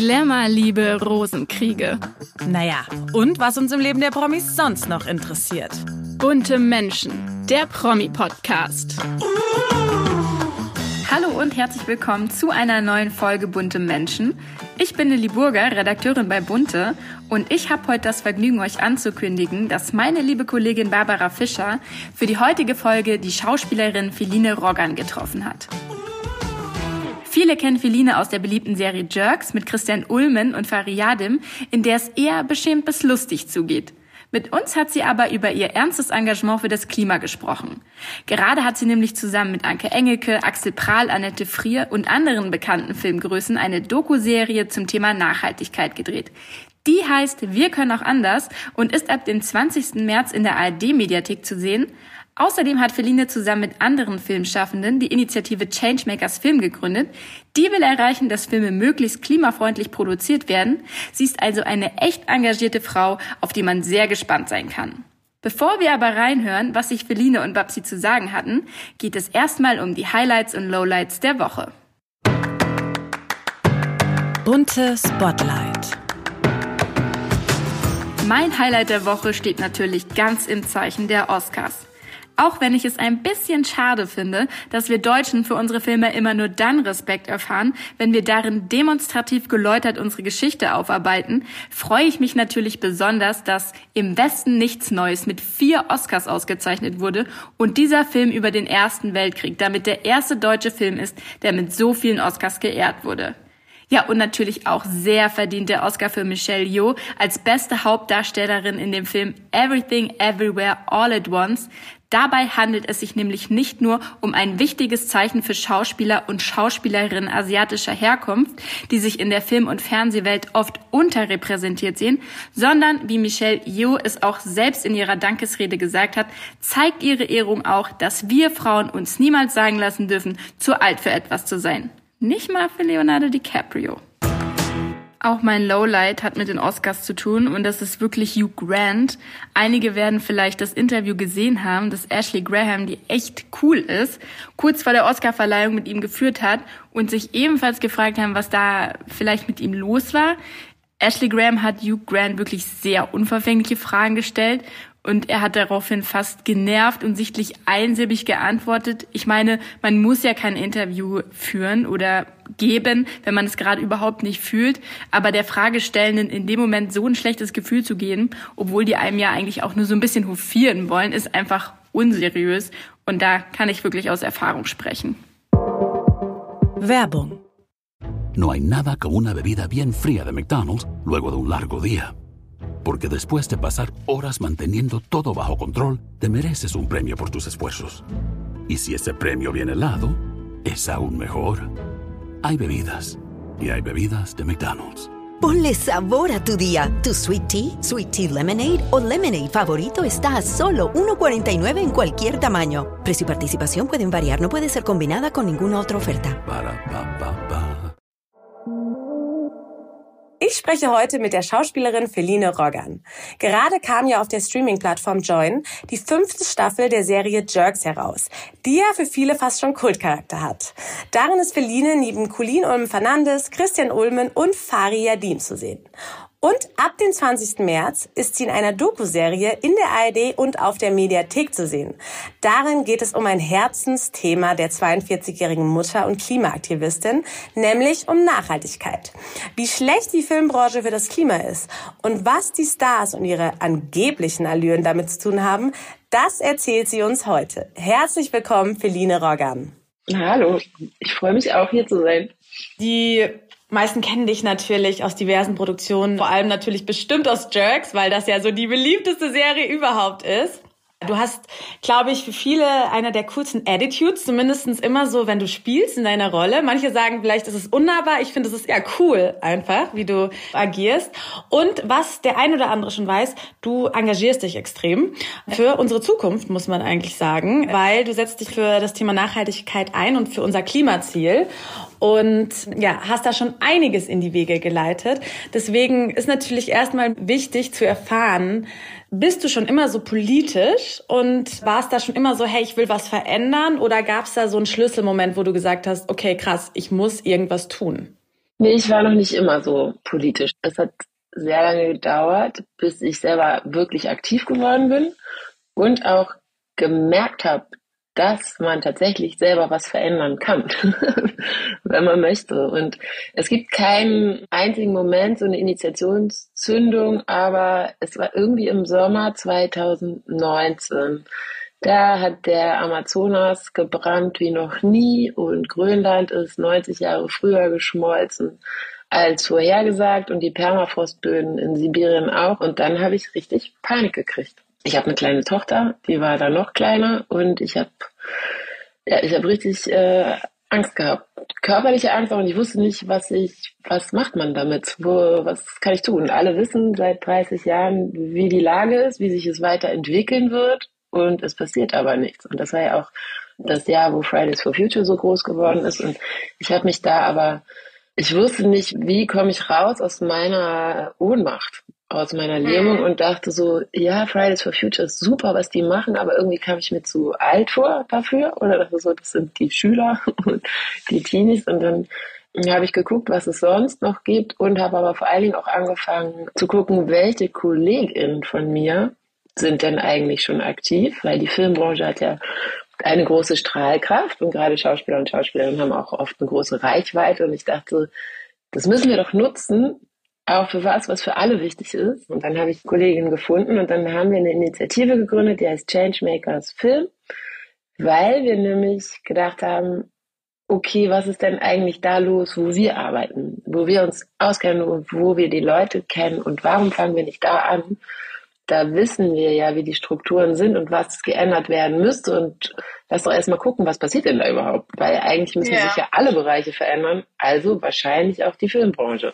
Glamour, Liebe, Rosenkriege. Naja, und was uns im Leben der Promis sonst noch interessiert. Bunte Menschen, der Promi-Podcast. Hallo und herzlich willkommen zu einer neuen Folge Bunte Menschen. Ich bin Lilly Burger, Redakteurin bei Bunte und ich habe heute das Vergnügen, euch anzukündigen, dass meine liebe Kollegin Barbara Fischer für die heutige Folge die Schauspielerin Feline Roggan getroffen hat. Viele kennen Feline aus der beliebten Serie Jerks mit Christian Ulmen und Fariadim, in der es eher beschämt bis lustig zugeht. Mit uns hat sie aber über ihr ernstes Engagement für das Klima gesprochen. Gerade hat sie nämlich zusammen mit Anke Engelke, Axel Prahl, Annette Frier und anderen bekannten Filmgrößen eine Doku-Serie zum Thema Nachhaltigkeit gedreht. Die heißt Wir können auch anders und ist ab dem 20. März in der ARD-Mediathek zu sehen. Außerdem hat Feline zusammen mit anderen Filmschaffenden die Initiative Changemakers Film gegründet. Die will erreichen, dass Filme möglichst klimafreundlich produziert werden. Sie ist also eine echt engagierte Frau, auf die man sehr gespannt sein kann. Bevor wir aber reinhören, was sich Feline und Babsi zu sagen hatten, geht es erstmal um die Highlights und Lowlights der Woche. Bunte Spotlight. Mein Highlight der Woche steht natürlich ganz im Zeichen der Oscars. Auch wenn ich es ein bisschen schade finde, dass wir Deutschen für unsere Filme immer nur dann Respekt erfahren, wenn wir darin demonstrativ geläutert unsere Geschichte aufarbeiten, freue ich mich natürlich besonders, dass im Westen nichts Neues mit vier Oscars ausgezeichnet wurde und dieser Film über den Ersten Weltkrieg damit der erste deutsche Film ist, der mit so vielen Oscars geehrt wurde. Ja, und natürlich auch sehr verdient der Oscar für Michelle Yeoh als beste Hauptdarstellerin in dem Film Everything Everywhere All at Once, Dabei handelt es sich nämlich nicht nur um ein wichtiges Zeichen für Schauspieler und Schauspielerinnen asiatischer Herkunft, die sich in der Film- und Fernsehwelt oft unterrepräsentiert sehen, sondern, wie Michelle Yeoh es auch selbst in ihrer Dankesrede gesagt hat, zeigt ihre Ehrung auch, dass wir Frauen uns niemals sagen lassen dürfen, zu alt für etwas zu sein. Nicht mal für Leonardo DiCaprio. Auch mein Lowlight hat mit den Oscars zu tun und das ist wirklich Hugh Grant. Einige werden vielleicht das Interview gesehen haben, dass Ashley Graham, die echt cool ist, kurz vor der Oscarverleihung mit ihm geführt hat und sich ebenfalls gefragt haben, was da vielleicht mit ihm los war. Ashley Graham hat Hugh Grant wirklich sehr unverfängliche Fragen gestellt und er hat daraufhin fast genervt und sichtlich einsilbig geantwortet. Ich meine, man muss ja kein Interview führen oder geben, wenn man es gerade überhaupt nicht fühlt. Aber der Fragestellenden in dem Moment so ein schlechtes Gefühl zu geben, obwohl die einem ja eigentlich auch nur so ein bisschen hofieren wollen, ist einfach unseriös. Und da kann ich wirklich aus Erfahrung sprechen. Werbung. No hay nada como una bebida bien fría de McDonald's luego de un largo día. Porque después de pasar horas manteniendo todo bajo control, te mereces un premio por tus esfuerzos. Y si ese premio viene helado, es aún mejor. Hay bebidas. Y hay bebidas de McDonald's. Ponle sabor a tu día. Tu sweet tea, sweet tea lemonade o lemonade favorito está a solo 1.49 en cualquier tamaño. Precio y participación pueden variar, no puede ser combinada con ninguna otra oferta. Para pa pa pa. Ich spreche heute mit der Schauspielerin Feline Roggan. Gerade kam ja auf der Streaming-Plattform Join die fünfte Staffel der Serie Jerks heraus, die ja für viele fast schon Kultcharakter hat. Darin ist Feline neben Colin Ulm Fernandes, Christian Ulmen und Fari Yadim zu sehen. Und ab dem 20. März ist sie in einer Doku-Serie in der ARD und auf der Mediathek zu sehen. Darin geht es um ein Herzensthema der 42-jährigen Mutter und Klimaaktivistin, nämlich um Nachhaltigkeit. Wie schlecht die Filmbranche für das Klima ist und was die Stars und ihre angeblichen Allüren damit zu tun haben, das erzählt sie uns heute. Herzlich willkommen, Feline Roggan. Hallo, ich freue mich auch hier zu sein. Die meisten kennen dich natürlich aus diversen Produktionen, vor allem natürlich bestimmt aus Jerks, weil das ja so die beliebteste Serie überhaupt ist. Du hast, glaube ich, für viele einer der coolsten Attitudes, zumindestens immer so, wenn du spielst in deiner Rolle. Manche sagen vielleicht, es ist unnahbar. Ich finde, es ist eher cool einfach, wie du agierst. Und was der ein oder andere schon weiß, du engagierst dich extrem für unsere Zukunft, muss man eigentlich sagen, weil du setzt dich für das Thema Nachhaltigkeit ein und für unser Klimaziel und ja, hast da schon einiges in die Wege geleitet. Deswegen ist natürlich erstmal wichtig zu erfahren, bist du schon immer so politisch und warst da schon immer so, hey, ich will was verändern? Oder gab es da so einen Schlüsselmoment, wo du gesagt hast, okay, krass, ich muss irgendwas tun? Nee, ich war noch nicht immer so politisch. Es hat sehr lange gedauert, bis ich selber wirklich aktiv geworden bin und auch gemerkt habe, dass man tatsächlich selber was verändern kann, wenn man möchte. Und es gibt keinen einzigen Moment, so eine Initiationszündung, aber es war irgendwie im Sommer 2019. Da hat der Amazonas gebrannt wie noch nie und Grönland ist 90 Jahre früher geschmolzen als vorhergesagt und die Permafrostböden in Sibirien auch. Und dann habe ich richtig Panik gekriegt. Ich habe eine kleine Tochter, die war da noch kleiner und ich habe ja, ich habe richtig äh, Angst gehabt, körperliche Angst und ich wusste nicht, was ich, was macht man damit, wo, was kann ich tun? Alle wissen seit 30 Jahren, wie die Lage ist, wie sich es weiterentwickeln wird und es passiert aber nichts. Und das war ja auch das Jahr, wo Fridays for Future so groß geworden ist. Und ich habe mich da aber, ich wusste nicht, wie komme ich raus aus meiner Ohnmacht, aus meiner Lähmung mhm. und dachte so, ja, Fridays for Future ist super, was die machen, aber irgendwie kam ich mir zu alt vor dafür. Oder dachte so, das sind die Schüler und die Teenies. Und dann habe ich geguckt, was es sonst noch gibt und habe aber vor allen Dingen auch angefangen zu gucken, welche KollegInnen von mir sind denn eigentlich schon aktiv? Weil die Filmbranche hat ja eine große Strahlkraft und gerade Schauspieler und Schauspielerinnen haben auch oft eine große Reichweite und ich dachte, das müssen wir doch nutzen, auch für was, was für alle wichtig ist. Und dann habe ich Kolleginnen gefunden und dann haben wir eine Initiative gegründet, die heißt Changemakers Film, weil wir nämlich gedacht haben, okay, was ist denn eigentlich da los, wo wir arbeiten, wo wir uns auskennen und wo wir die Leute kennen und warum fangen wir nicht da an da wissen wir ja, wie die Strukturen sind und was geändert werden müsste. Und lass doch erstmal gucken, was passiert denn da überhaupt? Weil eigentlich müssen ja. sich ja alle Bereiche verändern, also wahrscheinlich auch die Filmbranche.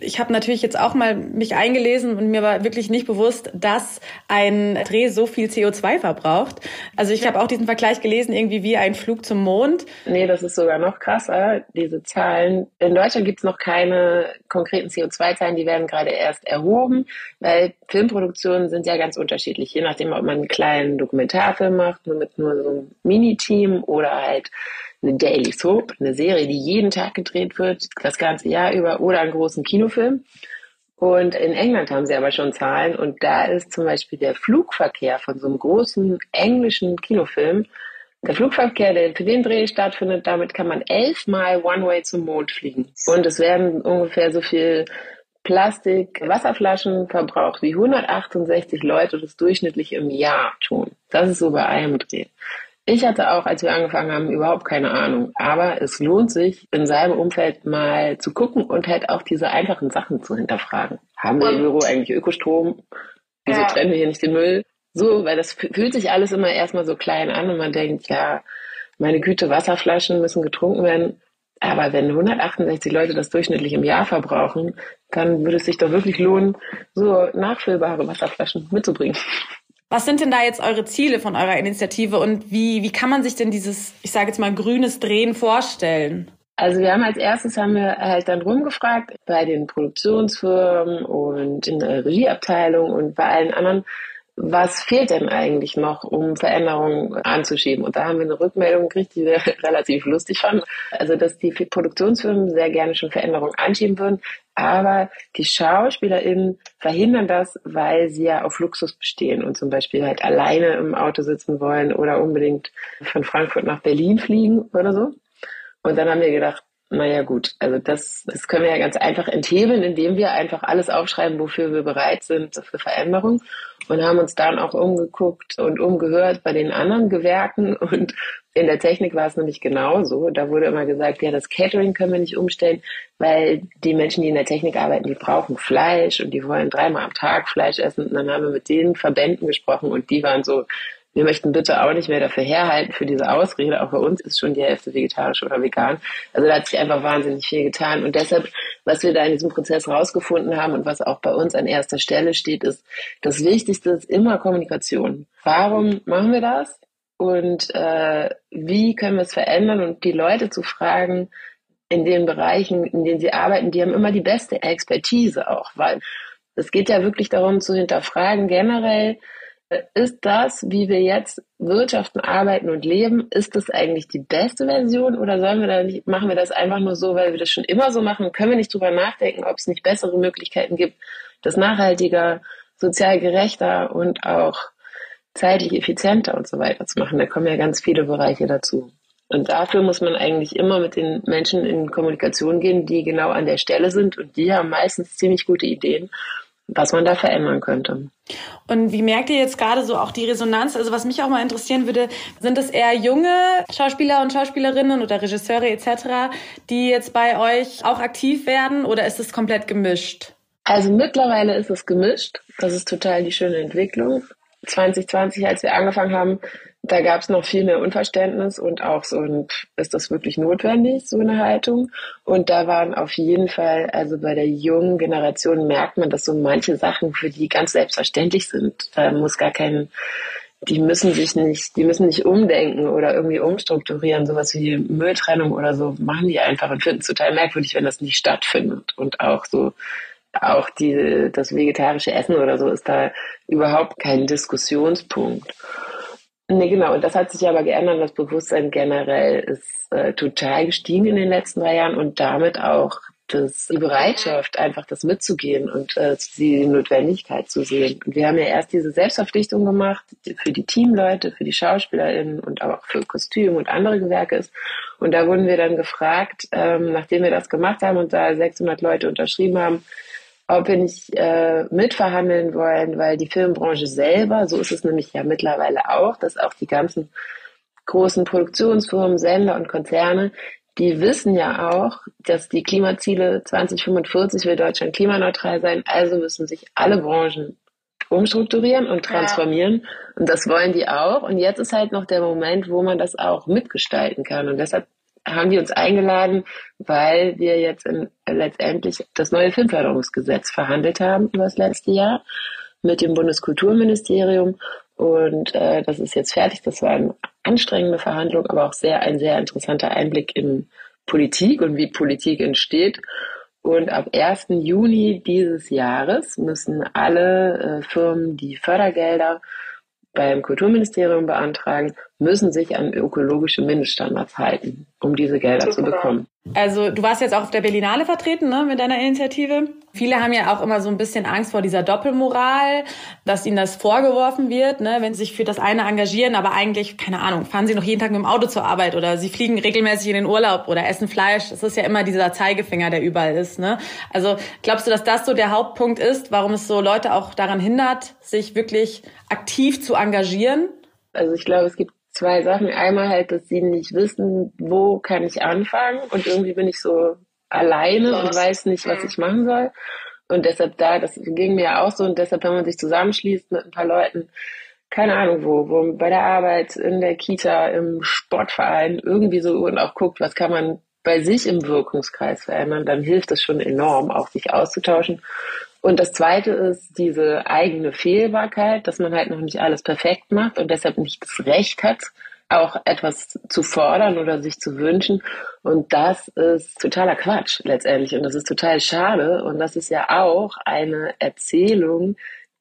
Ich habe natürlich jetzt auch mal mich eingelesen und mir war wirklich nicht bewusst, dass ein Dreh so viel CO2 verbraucht. Also ich habe auch diesen Vergleich gelesen, irgendwie wie ein Flug zum Mond. Nee, das ist sogar noch krasser, diese Zahlen. In Deutschland gibt es noch keine konkreten CO2-Zahlen, die werden gerade erst erhoben, weil Filmproduktionen sind ja ganz unterschiedlich, je nachdem, ob man einen kleinen Dokumentarfilm macht, nur mit nur so einem Miniteam oder halt eine Daily Soap, eine Serie, die jeden Tag gedreht wird, das ganze Jahr über, oder einen großen Kinofilm. Und in England haben sie aber schon Zahlen und da ist zum Beispiel der Flugverkehr von so einem großen englischen Kinofilm, der Flugverkehr, der für den Dreh stattfindet, damit kann man elfmal One-Way zum Mond fliegen. Und es werden ungefähr so viel Plastik-Wasserflaschen verbraucht wie 168 Leute das durchschnittlich im Jahr tun. Das ist so bei einem Dreh. Ich hatte auch, als wir angefangen haben, überhaupt keine Ahnung. Aber es lohnt sich, in seinem Umfeld mal zu gucken und halt auch diese einfachen Sachen zu hinterfragen. Haben wir im Büro eigentlich Ökostrom? Wieso ja. trennen wir hier nicht den Müll? So, weil das fühlt sich alles immer erstmal so klein an und man denkt, ja, meine Güte, Wasserflaschen müssen getrunken werden. Aber wenn 168 Leute das durchschnittlich im Jahr verbrauchen, dann würde es sich doch wirklich lohnen, so nachfüllbare Wasserflaschen mitzubringen. Was sind denn da jetzt eure Ziele von eurer Initiative und wie, wie kann man sich denn dieses, ich sage jetzt mal, grünes Drehen vorstellen? Also wir haben als erstes haben wir halt dann rumgefragt bei den Produktionsfirmen und in der Regieabteilung und bei allen anderen, was fehlt denn eigentlich noch, um Veränderungen anzuschieben? Und da haben wir eine Rückmeldung gekriegt, die wir relativ lustig fanden. Also, dass die Produktionsfirmen sehr gerne schon Veränderungen anschieben würden, aber die SchauspielerInnen verhindern das, weil sie ja auf Luxus bestehen und zum Beispiel halt alleine im Auto sitzen wollen oder unbedingt von Frankfurt nach Berlin fliegen oder so. Und dann haben wir gedacht, naja gut, also das, das können wir ja ganz einfach enthebeln, indem wir einfach alles aufschreiben, wofür wir bereit sind für Veränderung und haben uns dann auch umgeguckt und umgehört bei den anderen Gewerken und in der Technik war es nämlich genauso. Da wurde immer gesagt, ja, das Catering können wir nicht umstellen, weil die Menschen, die in der Technik arbeiten, die brauchen Fleisch und die wollen dreimal am Tag Fleisch essen. Und dann haben wir mit den Verbänden gesprochen und die waren so, wir möchten bitte auch nicht mehr dafür herhalten für diese Ausrede. Auch bei uns ist schon die Hälfte vegetarisch oder vegan. Also da hat sich einfach wahnsinnig viel getan. Und deshalb, was wir da in diesem Prozess rausgefunden haben und was auch bei uns an erster Stelle steht, ist, das Wichtigste ist immer Kommunikation. Warum machen wir das? Und äh, wie können wir es verändern? Und die Leute zu fragen, in den Bereichen, in denen sie arbeiten, die haben immer die beste Expertise auch, weil es geht ja wirklich darum zu hinterfragen generell, ist das, wie wir jetzt wirtschaften, arbeiten und leben, ist das eigentlich die beste Version oder sollen wir da nicht, machen wir das einfach nur so, weil wir das schon immer so machen? Können wir nicht drüber nachdenken, ob es nicht bessere Möglichkeiten gibt, das nachhaltiger, sozial gerechter und auch zeitlich effizienter und so weiter zu machen? Da kommen ja ganz viele Bereiche dazu. Und dafür muss man eigentlich immer mit den Menschen in Kommunikation gehen, die genau an der Stelle sind und die haben meistens ziemlich gute Ideen was man da verändern könnte. Und wie merkt ihr jetzt gerade so auch die Resonanz? Also was mich auch mal interessieren würde, sind es eher junge Schauspieler und Schauspielerinnen oder Regisseure etc., die jetzt bei euch auch aktiv werden oder ist es komplett gemischt? Also mittlerweile ist es gemischt. Das ist total die schöne Entwicklung. 2020, als wir angefangen haben, da gab es noch viel mehr Unverständnis und auch so ein, ist das wirklich notwendig, so eine Haltung? Und da waren auf jeden Fall, also bei der jungen Generation merkt man, dass so manche Sachen für die ganz selbstverständlich sind. Da muss gar kein, die müssen sich nicht, die müssen nicht umdenken oder irgendwie umstrukturieren, sowas wie Mülltrennung oder so, machen die einfach und finden es total merkwürdig, wenn das nicht stattfindet. Und auch so, auch die, das vegetarische Essen oder so ist da überhaupt kein Diskussionspunkt. Nee, genau. Und das hat sich aber geändert. Das Bewusstsein generell ist äh, total gestiegen in den letzten drei Jahren und damit auch das, die Bereitschaft, einfach das mitzugehen und äh, die Notwendigkeit zu sehen. Und wir haben ja erst diese Selbstverpflichtung gemacht für die Teamleute, für die SchauspielerInnen und auch für Kostüm und andere Gewerke. Und da wurden wir dann gefragt, ähm, nachdem wir das gemacht haben und da 600 Leute unterschrieben haben, ob wir nicht äh, mitverhandeln wollen, weil die Filmbranche selber, so ist es nämlich ja mittlerweile auch, dass auch die ganzen großen Produktionsfirmen, Sender und Konzerne, die wissen ja auch, dass die Klimaziele 2045 will Deutschland klimaneutral sein, also müssen sich alle Branchen umstrukturieren und transformieren. Ja. Und das wollen die auch. Und jetzt ist halt noch der Moment, wo man das auch mitgestalten kann. Und deshalb haben die uns eingeladen, weil wir jetzt in, letztendlich das neue Filmförderungsgesetz verhandelt haben über das letzte Jahr mit dem Bundeskulturministerium. Und äh, das ist jetzt fertig. Das war eine anstrengende Verhandlung, aber auch sehr ein sehr interessanter Einblick in Politik und wie Politik entsteht. Und ab 1. Juni dieses Jahres müssen alle äh, Firmen, die Fördergelder beim Kulturministerium beantragen, müssen sich an ökologische Mindeststandards halten, um diese Gelder Super. zu bekommen. Also du warst jetzt auch auf der Berlinale vertreten ne, mit deiner Initiative. Viele haben ja auch immer so ein bisschen Angst vor dieser Doppelmoral, dass ihnen das vorgeworfen wird, ne, wenn sie sich für das eine engagieren, aber eigentlich, keine Ahnung, fahren sie noch jeden Tag mit dem Auto zur Arbeit oder sie fliegen regelmäßig in den Urlaub oder essen Fleisch. Das ist ja immer dieser Zeigefinger, der überall ist. Ne? Also glaubst du, dass das so der Hauptpunkt ist, warum es so Leute auch daran hindert, sich wirklich aktiv zu engagieren? Also ich glaube, es gibt zwei Sachen. Einmal halt, dass sie nicht wissen, wo kann ich anfangen und irgendwie bin ich so alleine was? und weiß nicht, was ich machen soll. Und deshalb da, das ging mir auch so und deshalb, wenn man sich zusammenschließt mit ein paar Leuten, keine Ahnung wo, wo bei der Arbeit, in der Kita, im Sportverein, irgendwie so und auch guckt, was kann man bei sich im Wirkungskreis verändern, dann hilft es schon enorm, auch sich auszutauschen. Und das zweite ist diese eigene Fehlbarkeit, dass man halt noch nicht alles perfekt macht und deshalb nicht das Recht hat, auch etwas zu fordern oder sich zu wünschen. Und das ist totaler Quatsch letztendlich. Und das ist total schade. Und das ist ja auch eine Erzählung,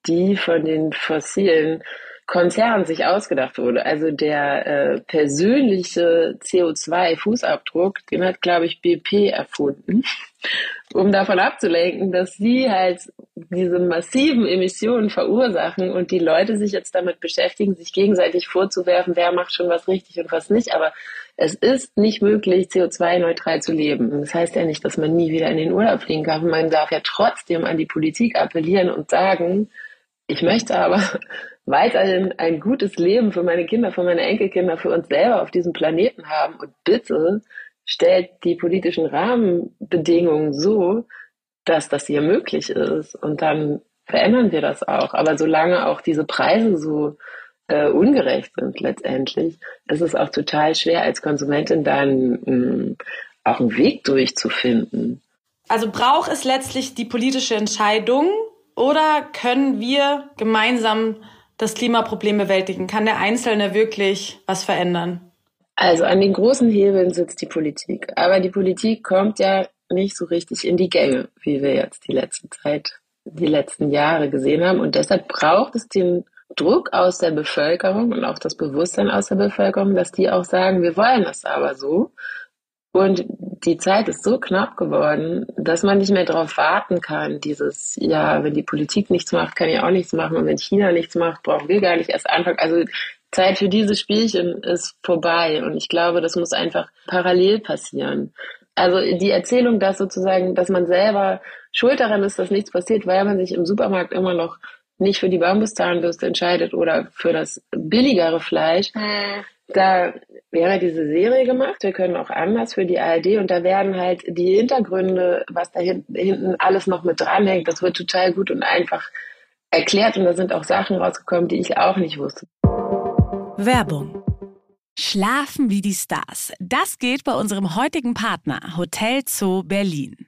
die von den fossilen Konzernen sich ausgedacht wurde. Also der äh, persönliche CO2-Fußabdruck, den hat, glaube ich, BP erfunden um davon abzulenken, dass sie halt diese massiven Emissionen verursachen und die Leute sich jetzt damit beschäftigen, sich gegenseitig vorzuwerfen, wer macht schon was richtig und was nicht. Aber es ist nicht möglich, CO2-neutral zu leben. Das heißt ja nicht, dass man nie wieder in den Urlaub fliegen kann. Man darf ja trotzdem an die Politik appellieren und sagen, ich möchte aber weiterhin ein gutes Leben für meine Kinder, für meine Enkelkinder, für uns selber auf diesem Planeten haben und bitte stellt die politischen Rahmenbedingungen so, dass das hier möglich ist. Und dann verändern wir das auch. Aber solange auch diese Preise so äh, ungerecht sind letztendlich, ist es auch total schwer als Konsumentin dann mh, hm, auch einen Weg durchzufinden. Also braucht es letztlich die politische Entscheidung oder können wir gemeinsam das Klimaproblem bewältigen? Kann der Einzelne wirklich was verändern? Also an den großen Hebeln sitzt die Politik. Aber die Politik kommt ja nicht so richtig in die Gänge, wie wir jetzt die letzte Zeit, die letzten Jahre gesehen haben. Und deshalb braucht es den Druck aus der Bevölkerung und auch das Bewusstsein aus der Bevölkerung, dass die auch sagen, wir wollen das aber so. Und die Zeit ist so knapp geworden, dass man nicht mehr darauf warten kann. Dieses, ja, wenn die Politik nichts macht, kann ich auch nichts machen. Und wenn China nichts macht, brauchen wir gar nicht erst anfangen. Also Zeit für diese Spielchen ist vorbei. Und ich glaube, das muss einfach parallel passieren. Also die Erzählung, dass sozusagen, dass man selber schuld daran ist, dass nichts passiert, weil man sich im Supermarkt immer noch nicht für die Bambuszahnbürste entscheidet oder für das billigere Fleisch, mhm. Da wäre diese Serie gemacht. Wir können auch anders für die ARD und da werden halt die Hintergründe, was da hinten alles noch mit dranhängt, das wird total gut und einfach erklärt und da sind auch Sachen rausgekommen, die ich auch nicht wusste. Werbung Schlafen wie die Stars. Das geht bei unserem heutigen Partner Hotel Zoo Berlin.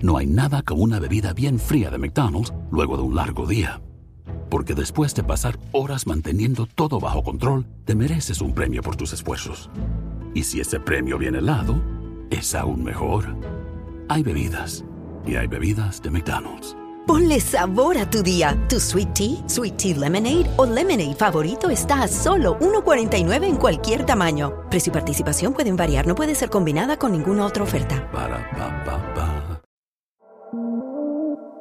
No hay nada como una bebida bien fría de McDonald's luego de un largo día. Porque después de pasar horas manteniendo todo bajo control, te mereces un premio por tus esfuerzos. Y si ese premio viene helado, es aún mejor. Hay bebidas. Y hay bebidas de McDonald's. Ponle sabor a tu día. Tu sweet tea, sweet tea lemonade o lemonade favorito está a solo 1.49 en cualquier tamaño. Precio y participación pueden variar, no puede ser combinada con ninguna otra oferta. Para, pa, pa, pa.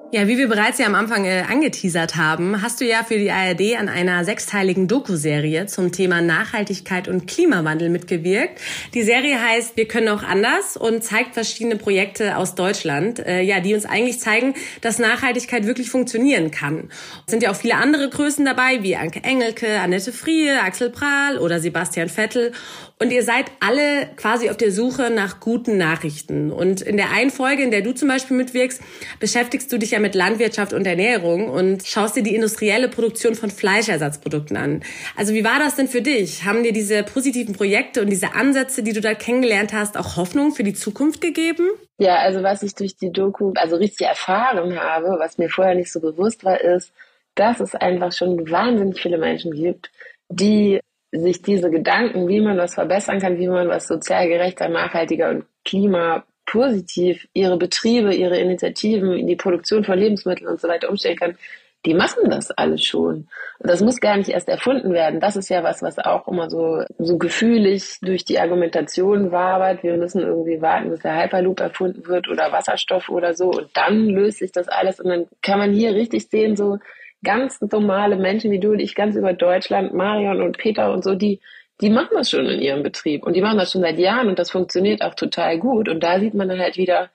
Ja, wie wir bereits ja am Anfang äh, angeteasert haben, hast du ja für die ARD an einer sechsteiligen Doku-Serie zum Thema Nachhaltigkeit und Klimawandel mitgewirkt. Die Serie heißt Wir können auch anders und zeigt verschiedene Projekte aus Deutschland, äh, ja, die uns eigentlich zeigen, dass Nachhaltigkeit wirklich funktionieren kann. Es sind ja auch viele andere Größen dabei, wie Anke Engelke, Annette Frie, Axel Prahl oder Sebastian Vettel. Und ihr seid alle quasi auf der Suche nach guten Nachrichten. Und in der einen Folge, in der du zum Beispiel mitwirkst, beschäftigst du dich ja mit Landwirtschaft und Ernährung und schaust dir die industrielle Produktion von Fleischersatzprodukten an. Also wie war das denn für dich? Haben dir diese positiven Projekte und diese Ansätze, die du da kennengelernt hast, auch Hoffnung für die Zukunft gegeben? Ja, also was ich durch die Doku also richtig erfahren habe, was mir vorher nicht so bewusst war, ist, dass es einfach schon wahnsinnig viele Menschen gibt, die sich diese Gedanken, wie man was verbessern kann, wie man was sozial gerechter, nachhaltiger und klimapositiv ihre Betriebe, ihre Initiativen in die Produktion von Lebensmitteln und so weiter umstellen kann, die machen das alles schon. Und das muss gar nicht erst erfunden werden. Das ist ja was, was auch immer so, so gefühlig durch die Argumentation wabert. Wir müssen irgendwie warten, bis der Hyperloop erfunden wird oder Wasserstoff oder so. Und dann löst sich das alles. Und dann kann man hier richtig sehen, so, ganz normale Menschen wie du und ich ganz über Deutschland, Marion und Peter und so, die, die machen das schon in ihrem Betrieb und die machen das schon seit Jahren und das funktioniert auch total gut. Und da sieht man dann halt wieder,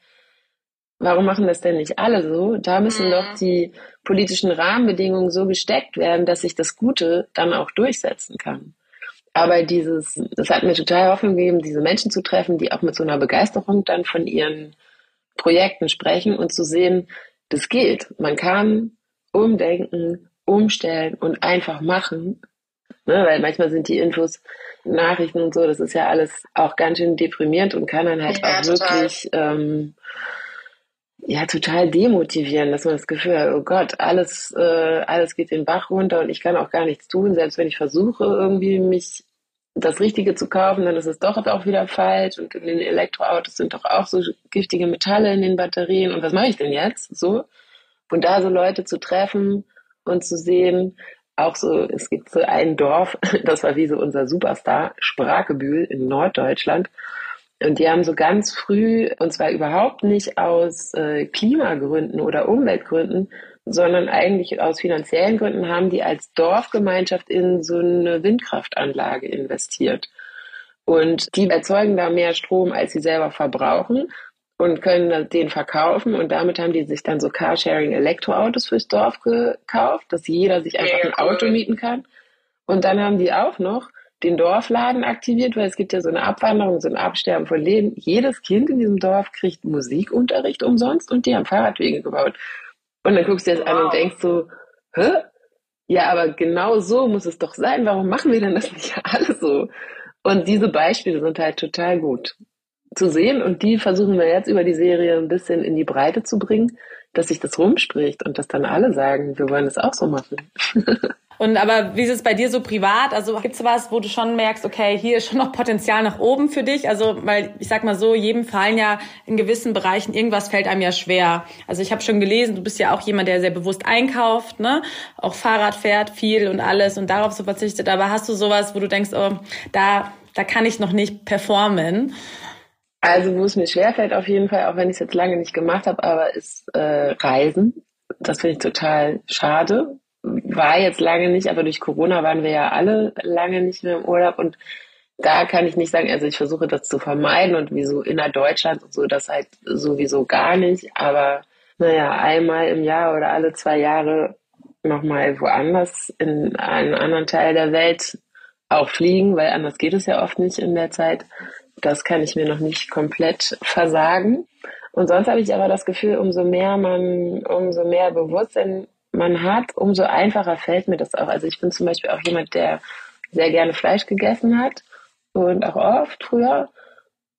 warum machen das denn nicht alle so? Da müssen mhm. doch die politischen Rahmenbedingungen so gesteckt werden, dass sich das Gute dann auch durchsetzen kann. Aber dieses, es hat mir total Hoffnung gegeben, diese Menschen zu treffen, die auch mit so einer Begeisterung dann von ihren Projekten sprechen und zu sehen, das geht. Man kann umdenken, umstellen und einfach machen. Ne, weil manchmal sind die Infos, Nachrichten und so, das ist ja alles auch ganz schön deprimierend und kann dann halt ja, auch total. wirklich ähm, ja total demotivieren, dass man das Gefühl hat, oh Gott, alles, äh, alles geht den Bach runter und ich kann auch gar nichts tun, selbst wenn ich versuche, irgendwie mich das Richtige zu kaufen, dann ist es doch auch wieder falsch und in den Elektroautos sind doch auch so giftige Metalle in den Batterien und was mache ich denn jetzt? So. Und da so Leute zu treffen und zu sehen, auch so, es gibt so ein Dorf, das war wie so unser Superstar, Spragebühl in Norddeutschland. Und die haben so ganz früh, und zwar überhaupt nicht aus äh, Klimagründen oder Umweltgründen, sondern eigentlich aus finanziellen Gründen haben die als Dorfgemeinschaft in so eine Windkraftanlage investiert. Und die erzeugen da mehr Strom, als sie selber verbrauchen und können den verkaufen. Und damit haben die sich dann so Carsharing-Elektroautos fürs Dorf gekauft, dass jeder sich einfach ein Auto mieten kann. Und dann haben die auch noch den Dorfladen aktiviert, weil es gibt ja so eine Abwanderung, so ein Absterben von Läden. Jedes Kind in diesem Dorf kriegt Musikunterricht umsonst und die haben Fahrradwege gebaut. Und dann guckst du das wow. an und denkst so, hä? Ja, aber genau so muss es doch sein. Warum machen wir denn das nicht alle so? Und diese Beispiele sind halt total gut zu sehen und die versuchen wir jetzt über die Serie ein bisschen in die Breite zu bringen, dass sich das rumspricht und dass dann alle sagen, wir wollen das auch so machen. Und aber wie ist es bei dir so privat? Also gibt es was, wo du schon merkst, okay, hier ist schon noch Potenzial nach oben für dich? Also, weil ich sag mal so, jedem fallen ja in gewissen Bereichen irgendwas fällt einem ja schwer. Also ich habe schon gelesen, du bist ja auch jemand, der sehr bewusst einkauft, ne? Auch Fahrrad fährt viel und alles und darauf so verzichtet. Aber hast du sowas, wo du denkst, oh, da, da kann ich noch nicht performen? Also wo es mir schwerfällt auf jeden Fall, auch wenn ich es jetzt lange nicht gemacht habe, aber ist äh, Reisen. Das finde ich total schade, war jetzt lange nicht, aber durch Corona waren wir ja alle lange nicht mehr im Urlaub und da kann ich nicht sagen, also ich versuche das zu vermeiden und wie so innerdeutschland und so, das halt sowieso gar nicht, aber naja, einmal im Jahr oder alle zwei Jahre nochmal woanders in einen anderen Teil der Welt auch fliegen, weil anders geht es ja oft nicht in der Zeit. Das kann ich mir noch nicht komplett versagen. Und sonst habe ich aber das Gefühl, umso mehr man, umso mehr Bewusstsein man hat, umso einfacher fällt mir das auch. Also ich bin zum Beispiel auch jemand, der sehr gerne Fleisch gegessen hat und auch oft früher.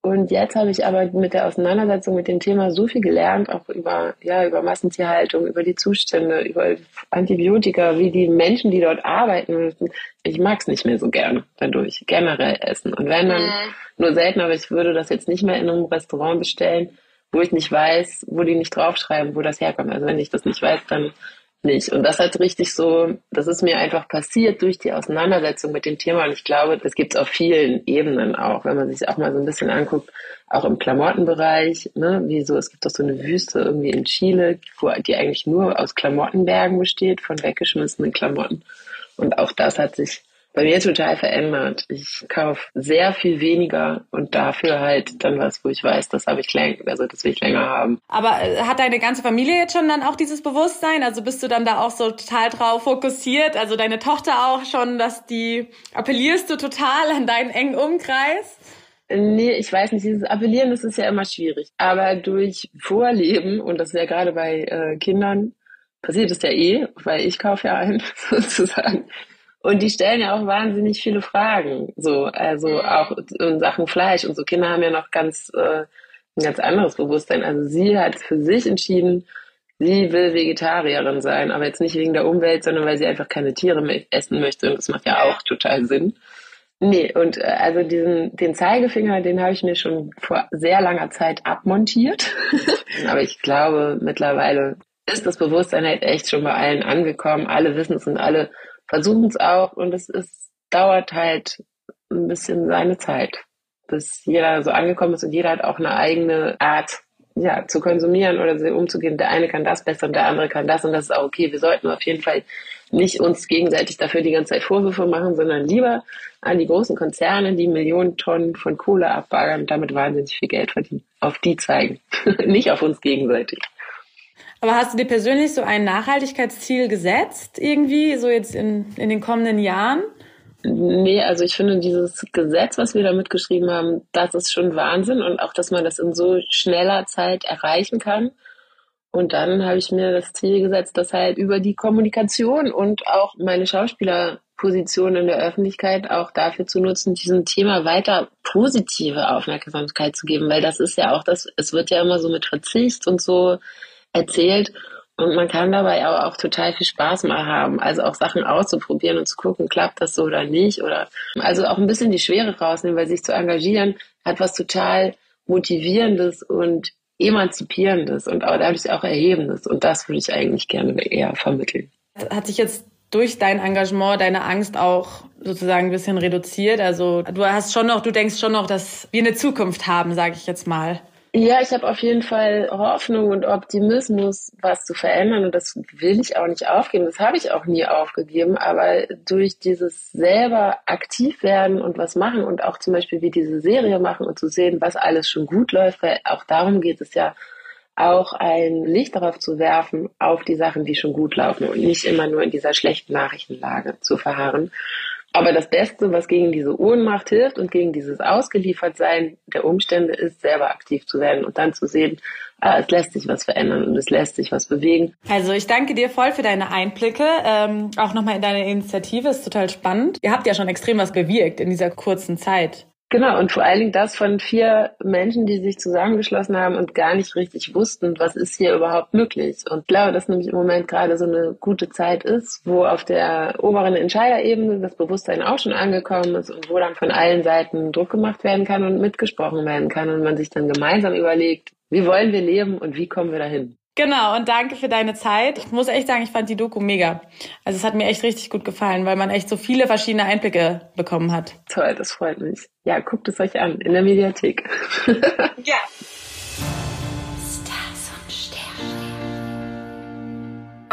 Und jetzt habe ich aber mit der Auseinandersetzung mit dem Thema so viel gelernt, auch über, ja, über Massentierhaltung, über die Zustände, über Antibiotika, wie die Menschen, die dort arbeiten müssen. Ich mag es nicht mehr so gerne dadurch, generell essen. Und wenn dann mhm. nur selten, aber ich würde das jetzt nicht mehr in einem Restaurant bestellen, wo ich nicht weiß, wo die nicht draufschreiben, wo das herkommt. Also wenn ich das nicht weiß, dann nicht. Und das hat richtig so, das ist mir einfach passiert durch die Auseinandersetzung mit dem Thema. Und ich glaube, das gibt es auf vielen Ebenen auch, wenn man sich auch mal so ein bisschen anguckt, auch im Klamottenbereich, ne, wie so, es gibt doch so eine Wüste irgendwie in Chile, wo die eigentlich nur aus Klamottenbergen besteht, von weggeschmissenen Klamotten. Und auch das hat sich bei mir total verändert. Ich kaufe sehr viel weniger und dafür halt dann was, wo ich weiß, das habe ich länger, also das will ich länger haben. Aber äh, hat deine ganze Familie jetzt schon dann auch dieses Bewusstsein? Also bist du dann da auch so total drauf fokussiert? Also deine Tochter auch schon, dass die appellierst du total an deinen engen Umkreis? Nee, ich weiß nicht, dieses Appellieren, das ist ja immer schwierig. Aber durch Vorleben, und das ist ja gerade bei äh, Kindern, passiert es ja eh, weil ich kaufe ja ein, sozusagen. Und die stellen ja auch wahnsinnig viele Fragen, so, also mhm. auch in Sachen Fleisch. Und so Kinder haben ja noch ganz, äh, ein ganz anderes Bewusstsein. Also sie hat für sich entschieden, sie will Vegetarierin sein, aber jetzt nicht wegen der Umwelt, sondern weil sie einfach keine Tiere mehr essen möchte. Und das macht ja auch total Sinn. Nee, und äh, also diesen, den Zeigefinger, den habe ich mir schon vor sehr langer Zeit abmontiert. aber ich glaube, mittlerweile ist das Bewusstsein halt echt schon bei allen angekommen. Alle wissen es und alle versuchen es auch und es ist, dauert halt ein bisschen seine Zeit, bis jeder so angekommen ist und jeder hat auch eine eigene Art, ja, zu konsumieren oder umzugehen. Der eine kann das besser und der andere kann das und das ist auch okay. Wir sollten auf jeden Fall nicht uns gegenseitig dafür die ganze Zeit Vorwürfe machen, sondern lieber an die großen Konzerne, die Millionen Tonnen von Kohle abbaggern und damit wahnsinnig viel Geld verdienen. Auf die zeigen, nicht auf uns gegenseitig. Aber hast du dir persönlich so ein Nachhaltigkeitsziel gesetzt, irgendwie, so jetzt in, in den kommenden Jahren? Nee, also ich finde dieses Gesetz, was wir da mitgeschrieben haben, das ist schon Wahnsinn und auch, dass man das in so schneller Zeit erreichen kann. Und dann habe ich mir das Ziel gesetzt, das halt über die Kommunikation und auch meine Schauspielerposition in der Öffentlichkeit auch dafür zu nutzen, diesem Thema weiter positive Aufmerksamkeit zu geben, weil das ist ja auch das, es wird ja immer so mit Verzicht und so erzählt. Und man kann dabei aber auch total viel Spaß mal haben. Also auch Sachen auszuprobieren und zu gucken, klappt das so oder nicht. Oder also auch ein bisschen die Schwere rausnehmen, weil sich zu engagieren hat was total Motivierendes und Emanzipierendes und auch dadurch auch Erhebendes. Und das würde ich eigentlich gerne eher vermitteln. Hat sich jetzt durch dein Engagement, deine Angst auch sozusagen ein bisschen reduziert. Also du hast schon noch, du denkst schon noch, dass wir eine Zukunft haben, sage ich jetzt mal. Ja, ich habe auf jeden Fall Hoffnung und Optimismus, was zu verändern. Und das will ich auch nicht aufgeben. Das habe ich auch nie aufgegeben. Aber durch dieses selber aktiv werden und was machen und auch zum Beispiel wie diese Serie machen und zu sehen, was alles schon gut läuft, weil auch darum geht es ja, auch ein Licht darauf zu werfen, auf die Sachen, die schon gut laufen und nicht immer nur in dieser schlechten Nachrichtenlage zu verharren. Aber das Beste, was gegen diese Ohnmacht hilft und gegen dieses Ausgeliefertsein der Umstände ist, selber aktiv zu werden und dann zu sehen, ah, es lässt sich was verändern und es lässt sich was bewegen. Also ich danke dir voll für deine Einblicke, ähm, auch nochmal in deine Initiative, ist total spannend. Ihr habt ja schon extrem was bewirkt in dieser kurzen Zeit. Genau, und vor allen Dingen das von vier Menschen, die sich zusammengeschlossen haben und gar nicht richtig wussten, was ist hier überhaupt möglich. Und ich glaube, dass nämlich im Moment gerade so eine gute Zeit ist, wo auf der oberen Entscheiderebene das Bewusstsein auch schon angekommen ist und wo dann von allen Seiten Druck gemacht werden kann und mitgesprochen werden kann und man sich dann gemeinsam überlegt, wie wollen wir leben und wie kommen wir dahin. Genau, und danke für deine Zeit. Ich muss echt sagen, ich fand die Doku mega. Also es hat mir echt richtig gut gefallen, weil man echt so viele verschiedene Einblicke bekommen hat. Toll, das freut mich. Ja, guckt es euch an in der Mediathek. ja.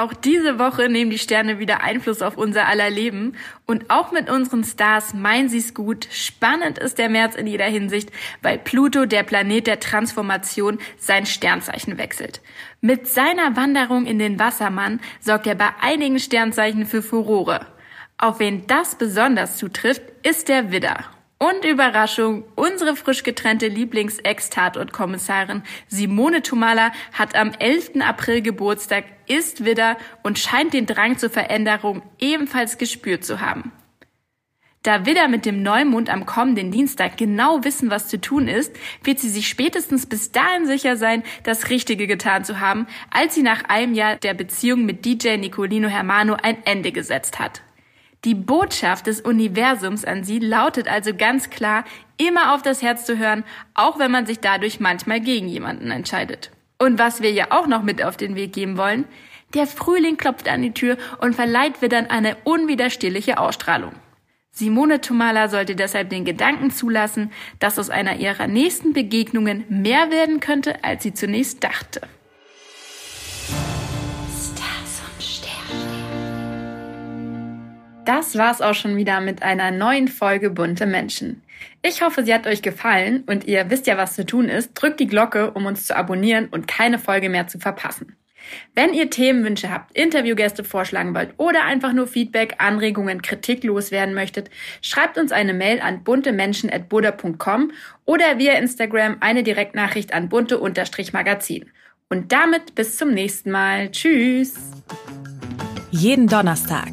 Auch diese Woche nehmen die Sterne wieder Einfluss auf unser aller Leben und auch mit unseren Stars meinen sie's gut. Spannend ist der März in jeder Hinsicht, weil Pluto, der Planet der Transformation, sein Sternzeichen wechselt. Mit seiner Wanderung in den Wassermann sorgt er bei einigen Sternzeichen für Furore. Auf wen das besonders zutrifft, ist der Widder. Und Überraschung, unsere frisch getrennte Lieblings-Ex-Tatort-Kommissarin Simone Tumala hat am 11. April Geburtstag, ist Widder und scheint den Drang zur Veränderung ebenfalls gespürt zu haben. Da Widder mit dem Neumond am kommenden Dienstag genau wissen, was zu tun ist, wird sie sich spätestens bis dahin sicher sein, das Richtige getan zu haben, als sie nach einem Jahr der Beziehung mit DJ Nicolino Hermano ein Ende gesetzt hat. Die Botschaft des Universums an sie lautet also ganz klar, immer auf das Herz zu hören, auch wenn man sich dadurch manchmal gegen jemanden entscheidet. Und was wir ja auch noch mit auf den Weg geben wollen, der Frühling klopft an die Tür und verleiht wieder eine unwiderstehliche Ausstrahlung. Simone Tomala sollte deshalb den Gedanken zulassen, dass aus einer ihrer nächsten Begegnungen mehr werden könnte, als sie zunächst dachte. Das war's auch schon wieder mit einer neuen Folge Bunte Menschen. Ich hoffe, sie hat euch gefallen und ihr wisst ja, was zu tun ist. Drückt die Glocke, um uns zu abonnieren und keine Folge mehr zu verpassen. Wenn ihr Themenwünsche habt, Interviewgäste vorschlagen wollt oder einfach nur Feedback, Anregungen, Kritik loswerden möchtet, schreibt uns eine Mail an buntemenschen.buddha.com oder via Instagram eine Direktnachricht an bunte-magazin. Und damit bis zum nächsten Mal. Tschüss! Jeden Donnerstag